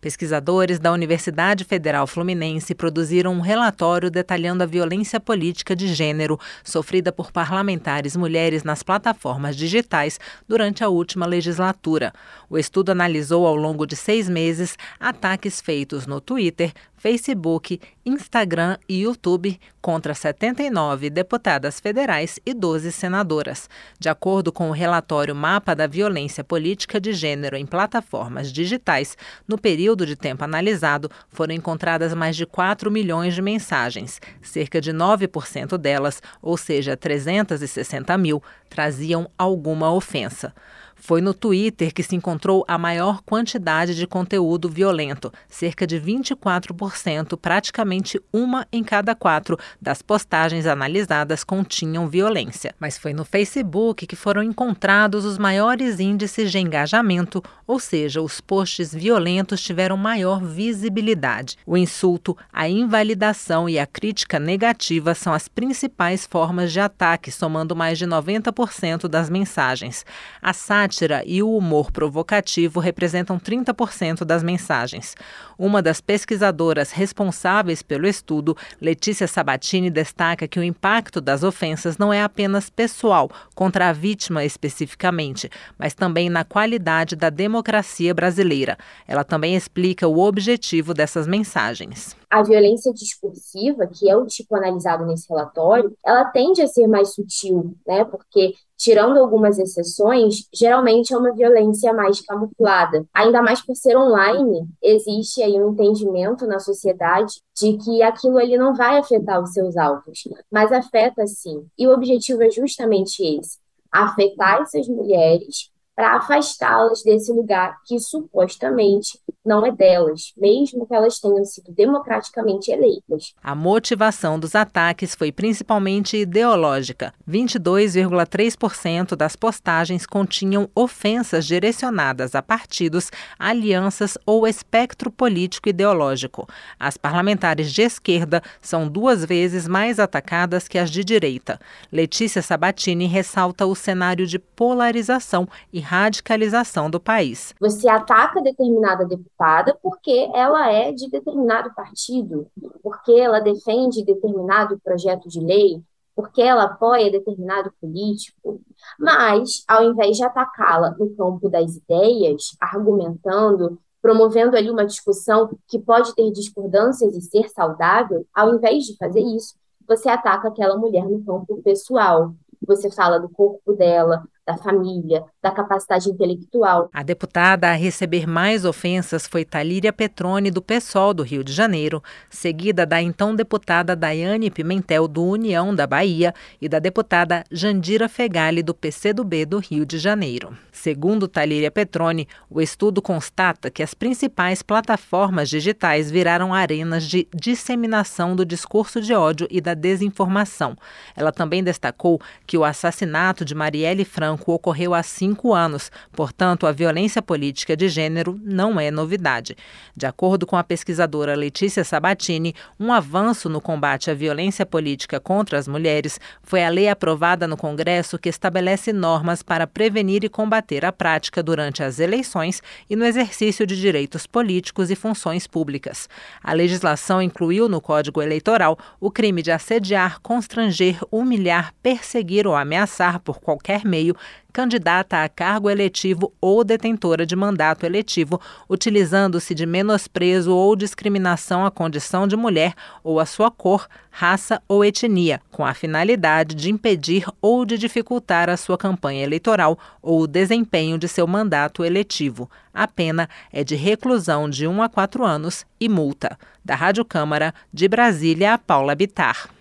Pesquisadores da Universidade Federal Fluminense produziram um relatório detalhando a violência política de gênero sofrida por parlamentares mulheres nas plataformas digitais durante a última legislatura. O estudo analisou ao longo de seis meses ataques feitos no Twitter, Facebook, Instagram e YouTube contra 79 deputadas federais e 12 senadoras. De acordo com o relatório Mapa da Violência Política de Gênero em Plataformas Digitais, no período de tempo analisado, foram encontradas mais de 4 milhões de mensagens. Cerca de 9% delas, ou seja, 360 mil, traziam alguma ofensa. Foi no Twitter que se encontrou a maior quantidade de conteúdo violento, cerca de 24%, praticamente uma em cada quatro das postagens analisadas continham violência. Mas foi no Facebook que foram encontrados os maiores índices de engajamento, ou seja, os posts violentos tiveram maior visibilidade. O insulto, a invalidação e a crítica negativa são as principais formas de ataque, somando mais de 90% das mensagens. A sátira e o humor provocativo representam 30% das mensagens. Uma das pesquisadoras responsáveis pelo estudo, Letícia Sabatini, destaca que o impacto das ofensas não é apenas pessoal, contra a vítima especificamente, mas também na qualidade da democracia brasileira. Ela também explica o objetivo dessas mensagens a violência discursiva, que é o tipo analisado nesse relatório, ela tende a ser mais sutil, né? Porque tirando algumas exceções, geralmente é uma violência mais camuflada. Ainda mais por ser online, existe aí um entendimento na sociedade de que aquilo ali não vai afetar os seus alvos, mas afeta sim. E o objetivo é justamente esse: afetar essas mulheres para afastá-las desse lugar que supostamente não é delas, mesmo que elas tenham sido democraticamente eleitas. A motivação dos ataques foi principalmente ideológica. 22,3% das postagens continham ofensas direcionadas a partidos, alianças ou espectro político ideológico. As parlamentares de esquerda são duas vezes mais atacadas que as de direita. Letícia Sabatini ressalta o cenário de polarização e radicalização do país. Você ataca determinada deputada porque ela é de determinado partido, porque ela defende determinado projeto de lei, porque ela apoia determinado político, mas ao invés de atacá-la no campo das ideias, argumentando, promovendo ali uma discussão que pode ter discordâncias e ser saudável, ao invés de fazer isso, você ataca aquela mulher no campo pessoal. Você fala do corpo dela, da família, da capacidade intelectual. A deputada a receber mais ofensas foi Talíria Petrone, do PSOL do Rio de Janeiro, seguida da então deputada Daiane Pimentel, do União da Bahia, e da deputada Jandira Fegali, do PCdoB do Rio de Janeiro. Segundo Talíria Petrone, o estudo constata que as principais plataformas digitais viraram arenas de disseminação do discurso de ódio e da desinformação. Ela também destacou que o assassinato de Marielle Franco branco ocorreu há cinco anos, portanto, a violência política de gênero não é novidade. De acordo com a pesquisadora Letícia Sabatini, um avanço no combate à violência política contra as mulheres foi a lei aprovada no Congresso que estabelece normas para prevenir e combater a prática durante as eleições e no exercício de direitos políticos e funções públicas. A legislação incluiu no Código Eleitoral o crime de assediar, constranger, humilhar, perseguir ou ameaçar por qualquer meio candidata a cargo eletivo ou detentora de mandato eletivo, utilizando-se de menosprezo ou discriminação à condição de mulher ou à sua cor, raça ou etnia, com a finalidade de impedir ou de dificultar a sua campanha eleitoral ou o desempenho de seu mandato eletivo. A pena é de reclusão de 1 a 4 anos e multa. Da Rádio Câmara, de Brasília, Paula Bitar.